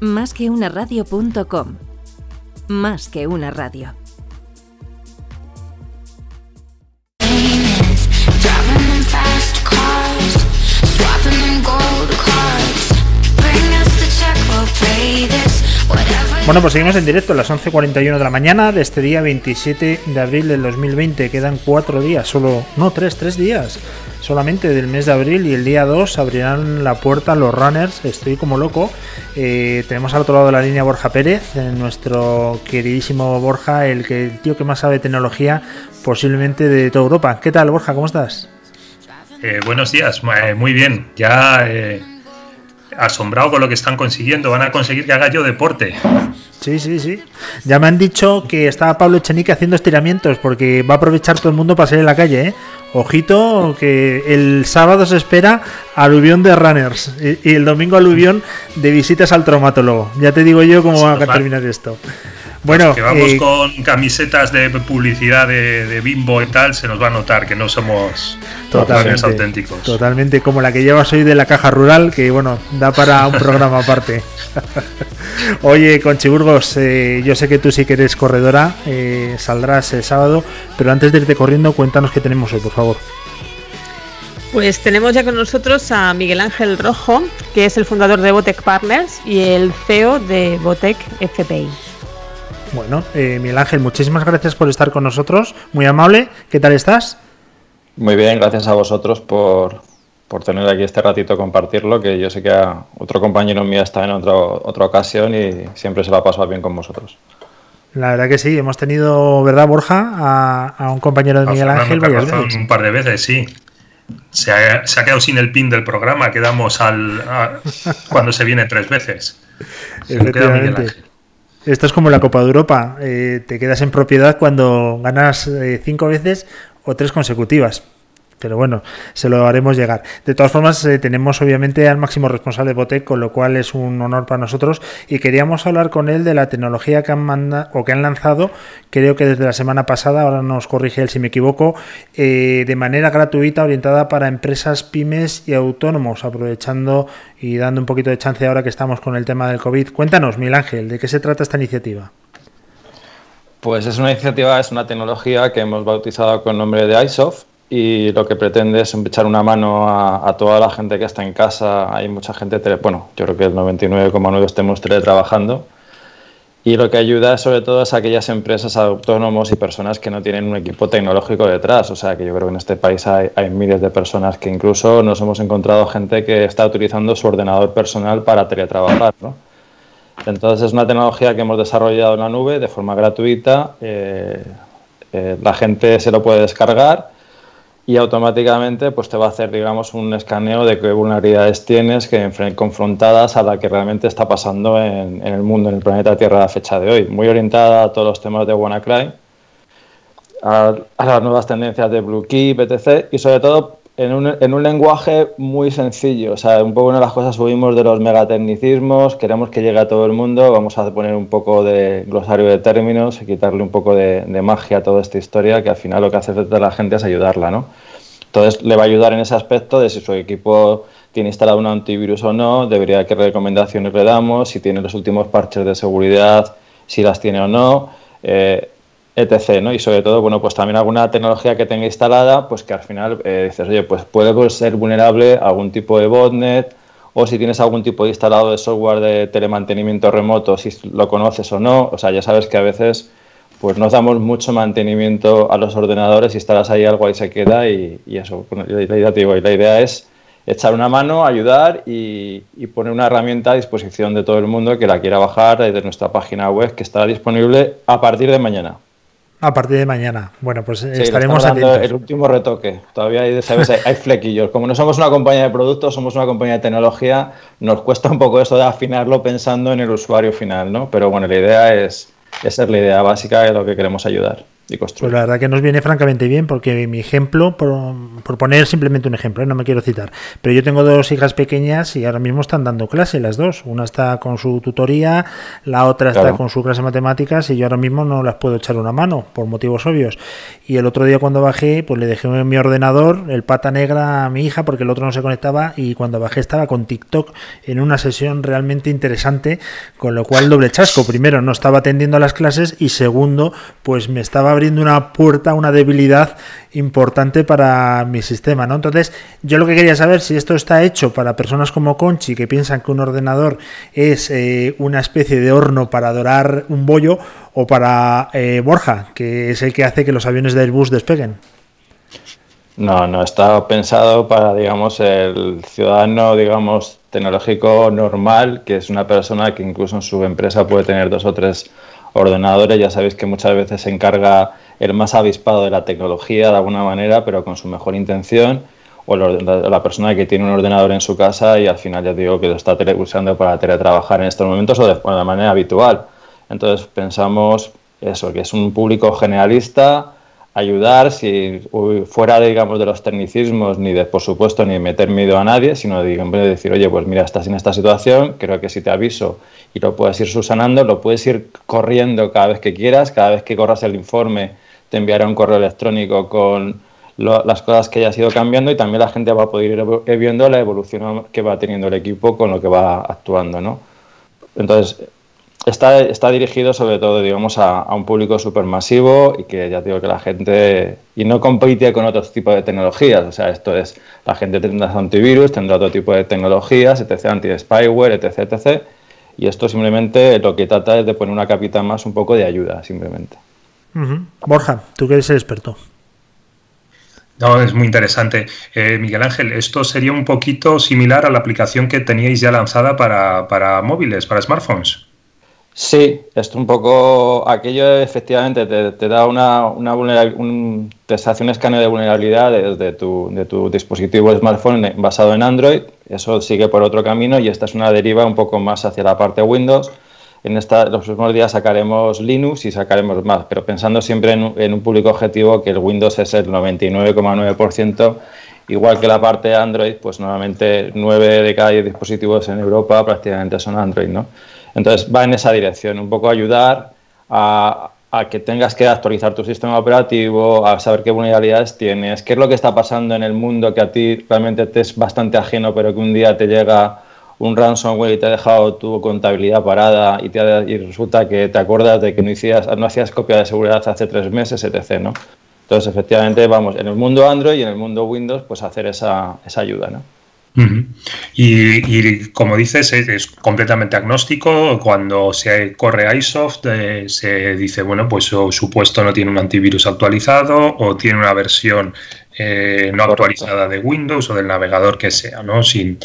Más que. Más que una radio. Bueno, pues seguimos en directo a las 11.41 de la mañana de este día 27 de abril del 2020. Quedan cuatro días, solo, no, tres, tres días solamente del mes de abril y el día 2 abrirán la puerta los runners. Estoy como loco. Eh, tenemos al otro lado de la línea Borja Pérez, eh, nuestro queridísimo Borja, el, tío que más sabe tecnología posiblemente de toda Europa. ¿Qué tal, Borja? ¿Cómo estás? Eh, buenos días, muy bien. Ya asombrado con lo que están consiguiendo. Van a conseguir que haga yo deporte. Sí, sí, sí. Ya me han dicho que estaba Pablo Echenique haciendo estiramientos porque va a aprovechar todo el mundo para salir en la calle. ¿eh? Ojito, que el sábado se espera aluvión de runners y, el domingo aluvión de visitas al traumatólogo. Ya te digo yo cómo va a terminar esto. Bueno, que vamos eh, con camisetas de publicidad de, Bimbo y tal, se nos va a notar que no somos totalmente auténticos. Totalmente, como la que llevas hoy de la caja rural, que bueno, da para un programa aparte. Oye, Conchiburgos, eh, yo sé que tú sí que eres corredora, eh, saldrás el sábado, pero antes de irte corriendo, cuéntanos qué tenemos hoy, por favor. Pues tenemos ya con nosotros a Miguel Ángel Rojo, que es el fundador de Botec Partners y el CEO de Botec FPI. Bueno, eh, Miguel Ángel, muchísimas gracias por estar con nosotros. Muy amable. ¿Qué tal estás? Muy bien, gracias a vosotros por, tener aquí este ratito compartirlo, que yo sé que otro compañero mío está en otra ocasión y siempre se lo ha pasado bien con vosotros. La verdad que sí, hemos tenido, ¿verdad, Borja? A, un compañero de Miguel Ángel Un par de veces, sí. Se ha, quedado sin el pin del programa, quedamos al cuando se viene tres veces. Efectivamente. Esto es como la Copa de Europa. Eh, te quedas en propiedad cuando ganas eh, cinco veces o tres consecutivas. Pero bueno, se lo haremos llegar. De todas formas, eh, tenemos obviamente al máximo responsable de Botec, con lo cual es un honor para nosotros. Y queríamos hablar con él de la tecnología que han manda, o que han lanzado, creo que desde la semana pasada, ahora nos corrige él si me equivoco, eh, de manera gratuita, orientada para empresas, pymes y autónomos, aprovechando y dando un poquito de chance ahora que estamos con el tema del COVID. Cuéntanos, Mil Ángel, ¿de qué se trata esta iniciativa? Pues es una iniciativa, es una tecnología que hemos bautizado con nombre de iSoft y lo que pretende es echar una mano a, toda la gente que está en casa. Hay mucha gente, bueno, yo creo que el 99,9 estemos teletrabajando. Y lo que ayuda sobre todo es a aquellas empresas, autónomos y personas que no tienen un equipo tecnológico detrás. O sea, que yo creo que en este país hay, hay miles de personas que incluso nos hemos encontrado gente que está utilizando su ordenador personal para teletrabajar. ¿no? Entonces es una tecnología que hemos desarrollado en la nube de forma gratuita. Eh, eh, la gente se lo puede descargar y automáticamente pues te va a hacer digamos un escaneo de qué vulnerabilidades tienes que confrontadas a la que realmente está pasando en, el mundo, en el planeta Tierra a la fecha de hoy. Muy orientada a todos los temas de WannaCry, a, las nuevas tendencias de Blue Key, BTC y sobre todo en un, en un, lenguaje muy sencillo. O sea, un poco una de las cosas subimos de los megatecnicismos, queremos que llegue a todo el mundo, vamos a poner un poco de glosario de términos y quitarle un poco de, magia a toda esta historia, que al final lo que hace a la gente es ayudarla, ¿no? Entonces le va a ayudar en ese aspecto de si su equipo tiene instalado un antivirus o no, debería qué recomendaciones le damos, si tiene los últimos parches de seguridad, si las tiene o no, eh, etc. ¿no? Y sobre todo, bueno, pues también alguna tecnología que tenga instalada, pues que al final eh, dices, oye, pues puede ser vulnerable algún tipo de botnet, o si tienes algún tipo de instalado de software de telemantenimiento remoto, si lo conoces o no. O sea, ya sabes que a veces pues nos damos mucho mantenimiento a los ordenadores, instalas ahí algo ahí se queda y, eso. la, idea, digo, la idea es echar una mano, ayudar y, poner una herramienta a disposición de todo el mundo que la quiera bajar desde nuestra página web que estará disponible a partir de mañana. A partir de mañana. Bueno, pues estaremos atentos. El último retoque. Todavía hay, ¿sabes? hay, flequillos. Como no somos una compañía de productos, somos una compañía de tecnología, nos cuesta un poco eso de afinarlo pensando en el usuario final, ¿no? Pero bueno, la idea es, esa es la idea básica de lo que queremos ayudar. Pues la verdad que nos viene francamente bien porque mi ejemplo, por, poner simplemente un ejemplo, ¿eh? no me quiero citar, pero yo tengo dos hijas pequeñas y ahora mismo están dando clase las dos. Una está con su tutoría, la otra está con su clase de matemáticas y yo ahora mismo no las puedo echar una mano por motivos obvios. Y el otro día cuando bajé, pues le dejé mi ordenador el pata negra a mi hija porque el otro no se conectaba y cuando bajé estaba con TikTok en una sesión realmente interesante, con lo cual doble chasco. Primero, no estaba atendiendo a las clases y segundo, pues me estaba abriendo una puerta, una debilidad importante para mi sistema, ¿no? Entonces, yo lo que quería saber si esto está hecho para personas como Conchi que piensan que un ordenador es eh, una especie de horno para adorar un bollo o para eh, Borja, que es el que hace que los aviones de Airbus despeguen. No, no, está pensado para, digamos, el ciudadano, digamos, tecnológico normal, que es una persona que incluso en su empresa puede tener dos o tres ordenadores, ya sabéis que muchas veces se encarga el más avispado de la tecnología de alguna manera, pero con su mejor intención, o la, persona que tiene un ordenador en su casa y al final ya digo que lo está usando para teletrabajar en estos momentos o de, de manera habitual. Entonces pensamos eso, que es un público generalista, ayudar, si fuera, digamos, de los tecnicismos, ni de, por supuesto, ni meter miedo a nadie, sino de, de decir, oye, pues mira, estás en esta situación, creo que si te aviso y lo puedes ir subsanando, lo puedes ir corriendo cada vez que quieras, cada vez que corras el informe te enviará un correo electrónico con las cosas que hayas ido cambiando y también la gente va a poder ir viendo la evolución que va teniendo el equipo con lo que va actuando, ¿no? Entonces, está, está dirigido sobre todo, digamos, a, un público supermasivo y que ya digo que la gente... Y no compite con otros tipos de tecnologías, o sea, esto es, la gente tendrá antivirus, tendrá otro tipo de tecnologías, etc., anti-spyware, etc., etc., y esto simplemente lo que trata es de poner una capita más un poco de ayuda, simplemente. Borja, tú que eres el experto. No, es muy interesante. Eh, Miguel Ángel, esto sería un poquito similar a la aplicación que teníais ya lanzada para, para móviles, para smartphones. Sí, esto un poco, aquello efectivamente te, da una, una un, te hace un escaneo de vulnerabilidad de, tu, de tu dispositivo smartphone basado en Android, eso sigue por otro camino y esta es una deriva un poco más hacia la parte Windows. En esta, los próximos días sacaremos Linux y sacaremos más, pero pensando siempre en, un público objetivo que el Windows es el 99,9%, igual que la parte Android, pues nuevamente 9 de cada 10 dispositivos en Europa prácticamente son Android, ¿no? Entonces va en esa dirección, un poco ayudar a, que tengas que actualizar tu sistema operativo, a saber qué vulnerabilidades tienes, qué es lo que está pasando en el mundo que a ti realmente te es bastante ajeno, pero que un día te llega un ransomware y te ha dejado tu contabilidad parada y, te y resulta que te acuerdas de que no, hacías, no hacías copia de seguridad hace tres meses, etc. ¿no? Entonces, efectivamente, vamos, en el mundo Android y en el mundo Windows, pues hacer esa, esa ayuda. ¿no? Y, como dices, es, completamente agnóstico. Cuando se corre iSoft, eh, se dice, bueno, pues su puesto no tiene un antivirus actualizado o tiene una versión eh, no actualizada de Windows o del navegador que sea, ¿no? Sin,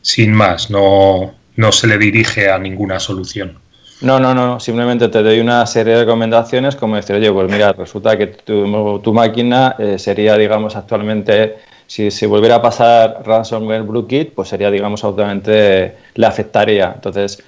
sin más, no, no se le dirige a ninguna solución. No, no, no, simplemente te doy una serie de recomendaciones como decir, oye, pues mira, resulta que tu, tu máquina eh, sería, digamos, actualmente si volviera a pasar ransomware BlueKit, pues sería, digamos, absolutamente le afectaría. Entonces,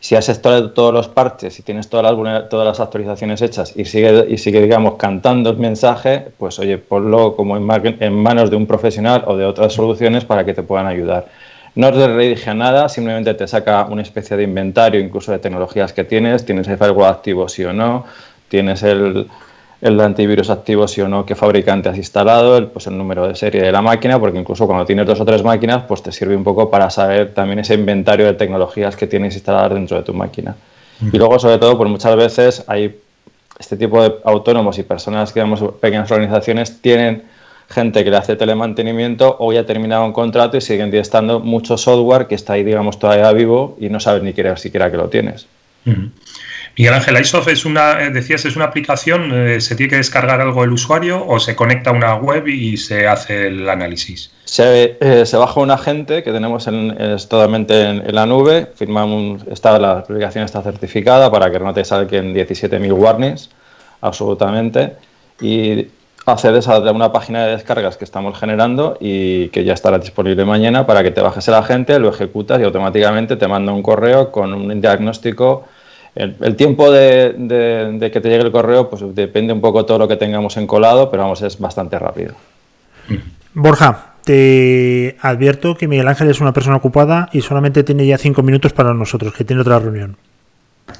si has estado todos los parches, y tienes todas las, todas las actualizaciones hechas y sigue, y sigue, digamos, cantando el mensaje, pues oye, ponlo como en, en manos de un profesional o de otras soluciones para que te puedan ayudar. No te redirige a nada, simplemente te saca una especie de inventario, incluso de tecnologías que tienes, tienes el firewall activo sí o no, tienes el, el antivirus activo sí o no, qué fabricante has instalado, el, pues el número de serie de la máquina, porque incluso cuando tienes dos o tres máquinas, pues te sirve un poco para saber también ese inventario de tecnologías que tienes instaladas dentro de tu máquina. Y luego, sobre todo, pues muchas veces hay este tipo de autónomos y personas que, digamos, pequeñas organizaciones, tienen gente que le hace telemantenimiento o ya ha terminado un contrato y siguen estando mucho software que está ahí, digamos, todavía vivo y no sabes ni siquiera que lo tienes. Miguel Ángel, iSoft es una, eh, decías, es una aplicación, eh, ¿se tiene que descargar algo el usuario o se conecta a una web y se hace el análisis? Se, eh, baja un agente que tenemos en, totalmente en, la nube, firmamos, está, la aplicación está certificada para que no te salgan 17.000 warnings, absolutamente, y accedes a una página de descargas que estamos generando y que ya estará disponible mañana para que te bajes el agente, lo ejecutas y automáticamente te manda un correo con un diagnóstico el, tiempo de, que te llegue el correo, pues depende un poco todo lo que tengamos encolado, pero vamos, es bastante rápido. Borja, te advierto que Miguel Ángel es una persona ocupada y solamente tiene ya cinco minutos para nosotros, que tiene otra reunión.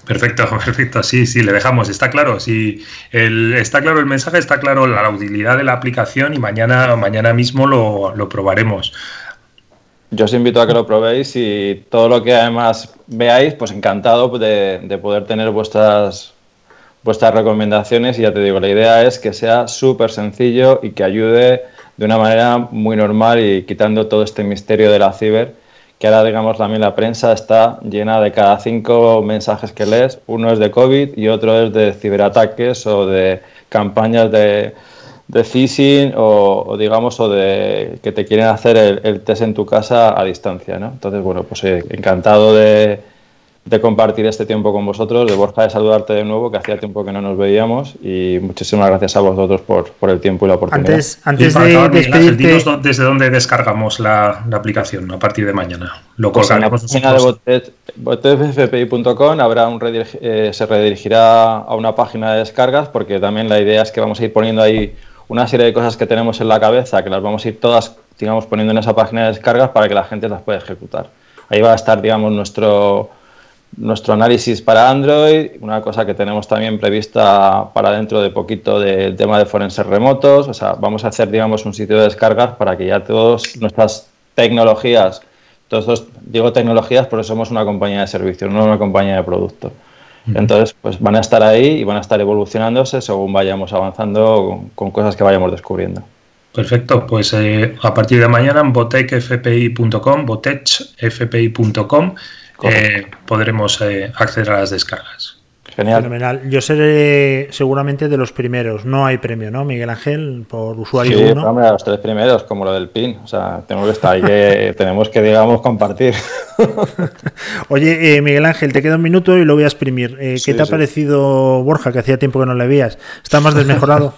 Perfecto, perfecto. Sí, sí, le dejamos. Está claro. Sí, el, está claro el mensaje, está claro la utilidad de la aplicación y mañana, mañana mismo lo, lo probaremos. Yo os invito a que lo probéis y todo lo que además veáis, pues encantado de, poder tener vuestras, vuestras recomendaciones. Y ya te digo, la idea es que sea súper sencillo y que ayude de una manera muy normal y quitando todo este misterio de la ciber, que ahora digamos también la prensa está llena de cada cinco mensajes que lees, uno es de COVID y otro es de ciberataques o de campañas de de phishing o, digamos o de que te quieren hacer el, test en tu casa a distancia, ¿no? Entonces, bueno, pues eh, encantado de, compartir este tiempo con vosotros, de Borja de saludarte de nuevo, que hacía tiempo que no nos veíamos y muchísimas gracias a vosotros por, por el tiempo y la oportunidad. Antes, antes de despedirte... desde dónde descargamos la, aplicación a partir de mañana. Lo pues en la página de botfpi.com habrá un eh, se redirigirá a una página de descargas porque también la idea es que vamos a ir poniendo ahí una serie de cosas que tenemos en la cabeza que las vamos a ir todas, digamos, poniendo en esa página de descargas para que la gente las pueda ejecutar. Ahí va a estar, digamos, nuestro, nuestro análisis para Android, una cosa que tenemos también prevista para dentro de poquito del tema de forenses remotos, o sea, vamos a hacer, digamos, un sitio de descargas para que ya todas nuestras tecnologías, todos digo tecnologías porque somos una compañía de servicios, no una compañía de productos. Entonces, pues van a estar ahí y van a estar evolucionándose según vayamos avanzando con, cosas que vayamos descubriendo. Perfecto, pues eh, a partir de mañana en botechfpi.com, botechfpi.com, eh, podremos eh, acceder a las descargas. Genial. Fenomenal. Yo seré seguramente de los primeros. No hay premio, ¿no, Miguel Ángel? Por usuario sí, uno. hombre, los tres primeros, como lo del PIN. O sea, tenemos que estar ahí, que tenemos que, digamos, compartir. Oye, eh, Miguel Ángel, te queda un minuto y lo voy a exprimir. Eh, ¿Qué te ha parecido Borja, que hacía tiempo que no le veías? ¿Está más desmejorado?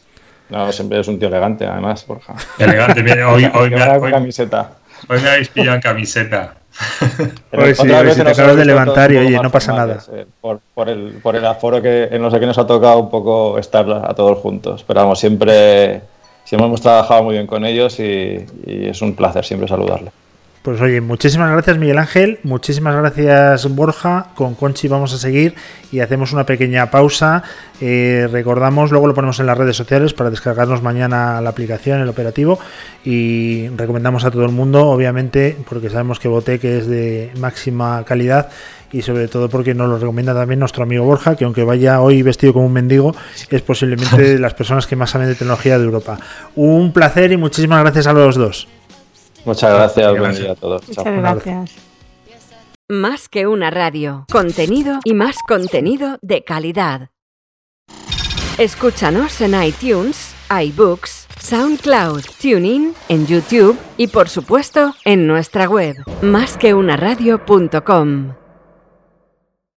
no, siempre es un tío elegante, además, Borja. Elegante, hoy, hoy, me, hoy, camiseta. hoy me habéis pillado en camiseta. Pues sí, si te acabas de levantar y oye, no pasa nada. Eh, por, el, por el aforo que no sé qué nos ha tocado un poco estar a todos juntos. Pero vamos, siempre, siempre hemos trabajado muy bien con ellos y, y es un placer siempre saludarle. Pues oye, muchísimas gracias Miguel Ángel, muchísimas gracias Borja, con Conchi vamos a seguir y hacemos una pequeña pausa. Eh, recordamos, luego lo ponemos en las redes sociales para descargarnos mañana la aplicación, el operativo y recomendamos a todo el mundo, obviamente, porque sabemos que Botec es de máxima calidad y sobre todo porque nos lo recomienda también nuestro amigo Borja, que aunque vaya hoy vestido como un mendigo, es posiblemente de las personas que más saben de tecnología de Europa. Un placer y muchísimas gracias a los dos. Muchas gracias, buen día a todos. Muchas gracias. Más que una radio, contenido y más contenido de calidad. Escúchanos en iTunes, iBooks, SoundCloud, TuneIn, en YouTube y por supuesto en nuestra web, másqueunaradio.com.